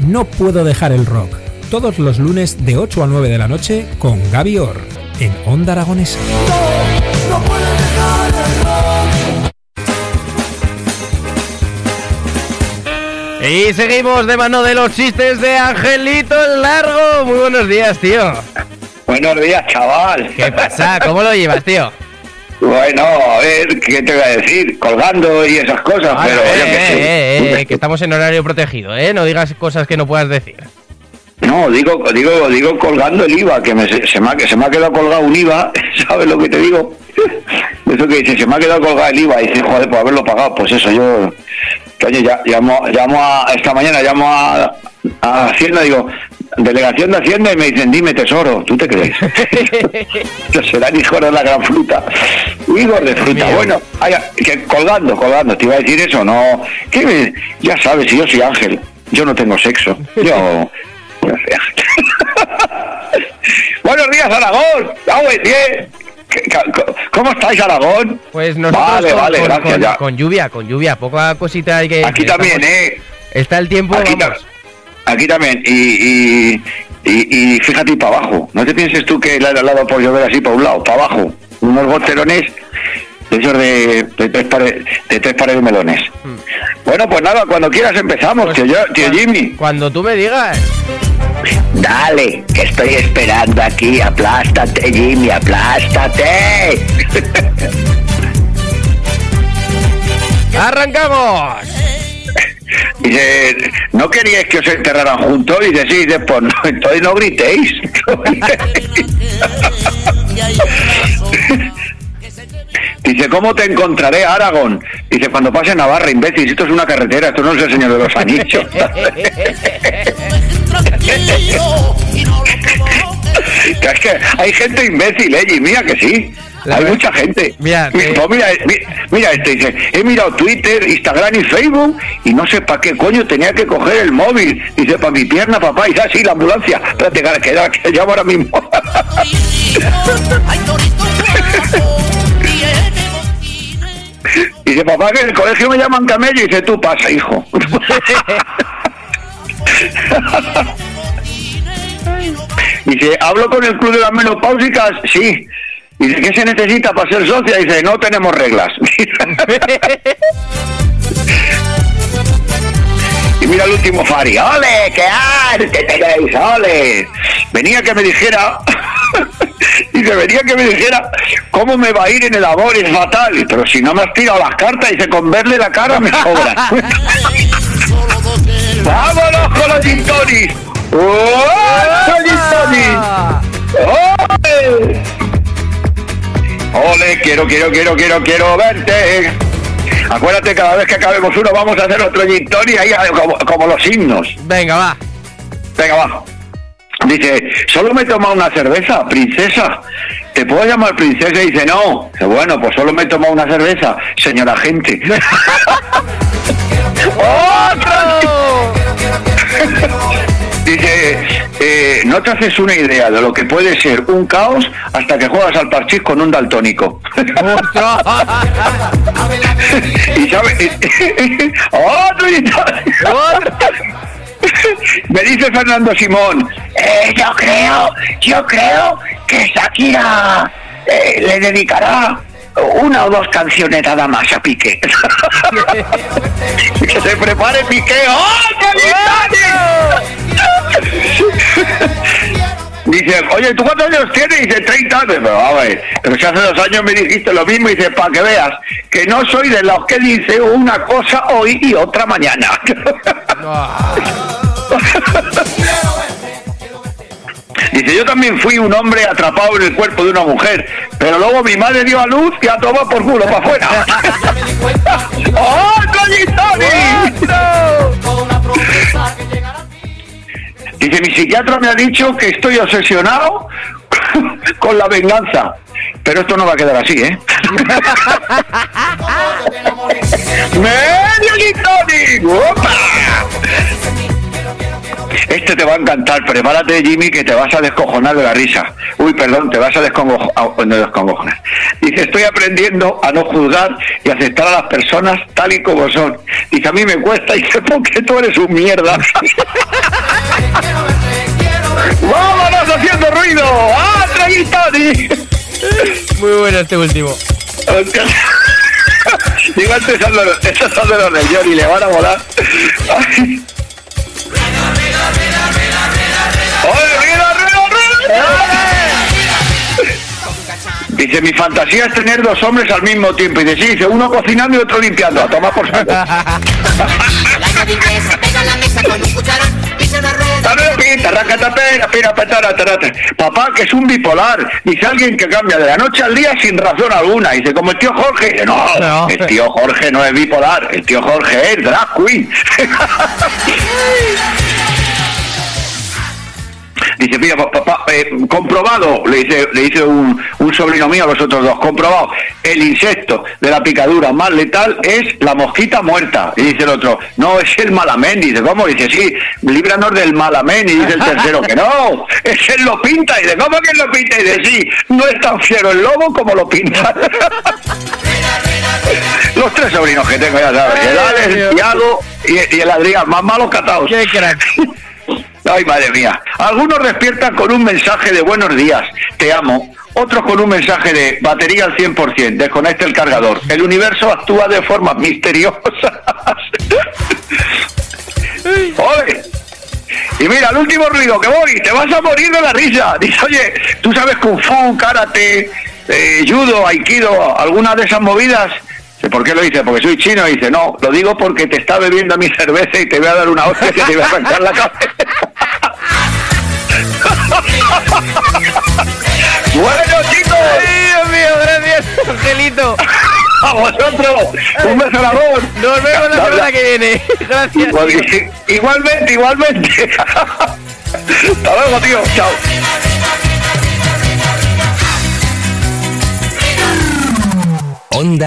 No puedo dejar el rock. Todos los lunes de 8 a 9 de la noche con Gaby Orr en Onda Aragonesa. Y seguimos de mano de los chistes de Angelito el Largo. Muy buenos días, tío. Buenos días, chaval. ¿Qué pasa? ¿Cómo lo llevas, tío? Bueno, a ver, ¿qué te voy a decir? Colgando y esas cosas, Ah, pero eh, yo qué sé. eh, eh, que estamos en horario protegido, ¿eh? No digas cosas que no puedas decir. No, digo, digo, digo colgando el IVA, que me, se, me ha, que se me ha quedado colgado un IVA, ¿sabes lo que te digo? Eso que dice, se me ha quedado colgado el IVA y dice, joder, por haberlo pagado, pues eso, yo, que oye, ya, llamo, llamo a, esta mañana llamo a, a Hacienda, digo, delegación de Hacienda y me dicen, dime tesoro, ¿tú te crees? Yo serán hijos de la gran fruta. Hijos de fruta. Bueno, que colgando, colgando, te iba a decir eso, no. ¿Qué me- Ya sabes, yo soy ángel, yo no tengo sexo. Yo. Buenos días, Aragón. Ya, güey, bien. ¿Qué- qué- ¿Cómo estáis, Aragón? Pues nosotros Vale, con, vale, con- gracias, con- ya. con lluvia, con lluvia, poca cosita hay que Aquí también, estamos- ¿eh? Está el tiempo, Aquí, vamos. Aquí también. Y, y, y, y fíjate para abajo. No te pienses tú que le ha dado por llover así para un lado, para abajo. Unos goterones de esos de, de tres, pares, de tres pares de melones. Bueno, pues nada, cuando quieras empezamos, Pues, tío, yo- tío Jimmy. Cuando tú me digas. Dale, que estoy esperando aquí. Aplástate, Jimmy, aplástate. ¡Arrancamos! Dice, ¿no queríais que os enterraran juntos? Y dice, sí, dice, pues no, entonces no gritéis. Dice, ¿cómo te encontraré, Aragón? Dice, cuando pase Navarra, imbécil, esto es una carretera, esto no es el Señor de los Anillos. Es que hay gente imbécil, ¿eh? Y mira que sí. La hay mucha gente. Mira, te- pues mira, mi- mira, este dice, he mirado Twitter, Instagram y Facebook y no sé para qué coño tenía que coger el móvil. Dice, para mi pierna, papá. Y así, la ambulancia. Espérate, que, que, que llamo ahora mismo. Dice, papá, que en el colegio me llaman camello. Y dice, tú pasa, hijo. Dice, ¿hablo con el club de las menopáusicas? Sí. Dice, ¿qué se necesita para ser socia? Dice, no tenemos reglas. y mira el último Fari. ¡Ole! ¡Qué arte tenéis! ¡Ole! Venía que me dijera... Dice, venía que me dijera cómo me va a ir en el amor, es fatal. Pero si no me has tirado las cartas, dice, con verle la cara me sobra. ¡Vámonos con los gin ¡Oh! ¡Ole! ¡Ole! Quiero, quiero, quiero, quiero, quiero verte. Acuérdate, cada vez que acabemos uno vamos a hacer otro ahí como, como los himnos. Venga, va. Venga, va. Dice, solo me he tomado una cerveza, princesa. ¿Te puedo llamar princesa? Y dice, no. Dice, bueno, pues solo me he tomado una cerveza, señora gente. ¡Otro! Dice, eh, no te haces una idea de lo que puede ser un caos hasta que juegas al parchís con un daltónico. ¡Ostras! y sabes, otro y ¡Otro! Me dice Fernando Simón, eh, yo creo, yo creo que Shakira eh, le dedicará una o dos canciones nada más a Piqué. que se prepare Piqué. ¡Oh, Dice, oye, ¿tú cuántos años tienes? Dice, 30 años. Pero, a ver, pero si hace dos años me dijiste lo mismo, y dice, para que veas, que no soy de los que dice una cosa hoy y otra mañana. Dice, yo también fui un hombre atrapado en el cuerpo de una mujer, pero luego mi madre dio a luz y a tomar por culo para afuera. ¡Otro mi psiquiatra me ha dicho que estoy obsesionado con la venganza. Pero esto no va a quedar así, ¿eh? Este te va a encantar. Prepárate, Jimmy, que te vas a descojonar de la risa. Uy, perdón, te vas a descojonar. Dice, estoy aprendiendo a no juzgar y aceptar a las personas tal y como son. Dice, a mí me cuesta. Y Dice, porque tú eres un mierda. ¡Vámonos haciendo ruido! ¡Ah, Tony! Muy bueno este último. Digo, los, estos son de los de Johnny, le van a volar. Ay. Dice, mi fantasía es tener dos hombres al mismo tiempo. Y dice, sí, dice, uno cocinando y otro limpiando. A tomar por saco. Papá, que es un bipolar. Dice alguien que cambia de la noche al día sin razón alguna. Dice, como el tío Jorge. Dice, no, no, el tío Jorge no es bipolar. El tío Jorge es drag queen. Dice, mira, papá, eh, comprobado, le dice, le dice un, un, sobrino mío a los otros dos, comprobado, el insecto de la picadura más letal es la mosquita muerta. Y dice el otro, no, es el malamén. Dice, ¿cómo? Dice, sí, líbranos del malamén. Y dice el tercero, que no, es el lo pinta. Y dice, ¿cómo que lo pinta? Y dice, sí, no es tan fiero el lobo como lo pinta. Los tres sobrinos que tengo, ya sabes, el Alex, el Thiago y, y el Adrián, más malos catados. Qué crack. Ay, madre mía. Algunos despiertan con un mensaje de buenos días, te amo. Otros con un mensaje de batería al 100%, desconecta el cargador. El universo actúa de formas misteriosas. ¡Oye! Y mira, el último ruido que voy, te vas a morir de la risa. Dice, oye, ¿tú sabes Kung Fu, Karate, eh, Judo, Aikido, alguna de esas movidas? ¿Por qué lo dice? Porque soy chino. Y dice, no, lo digo porque te está bebiendo mi cerveza y te voy a dar una hostia que te va a arrancar la cabeza. Bueno, chicos. Dios mío, gracias, Angelito. A vosotros. Un beso a la voz. Nos vemos la semana que viene. Gracias. Igualmente, igualmente. Hasta luego, tío. Chao. Onda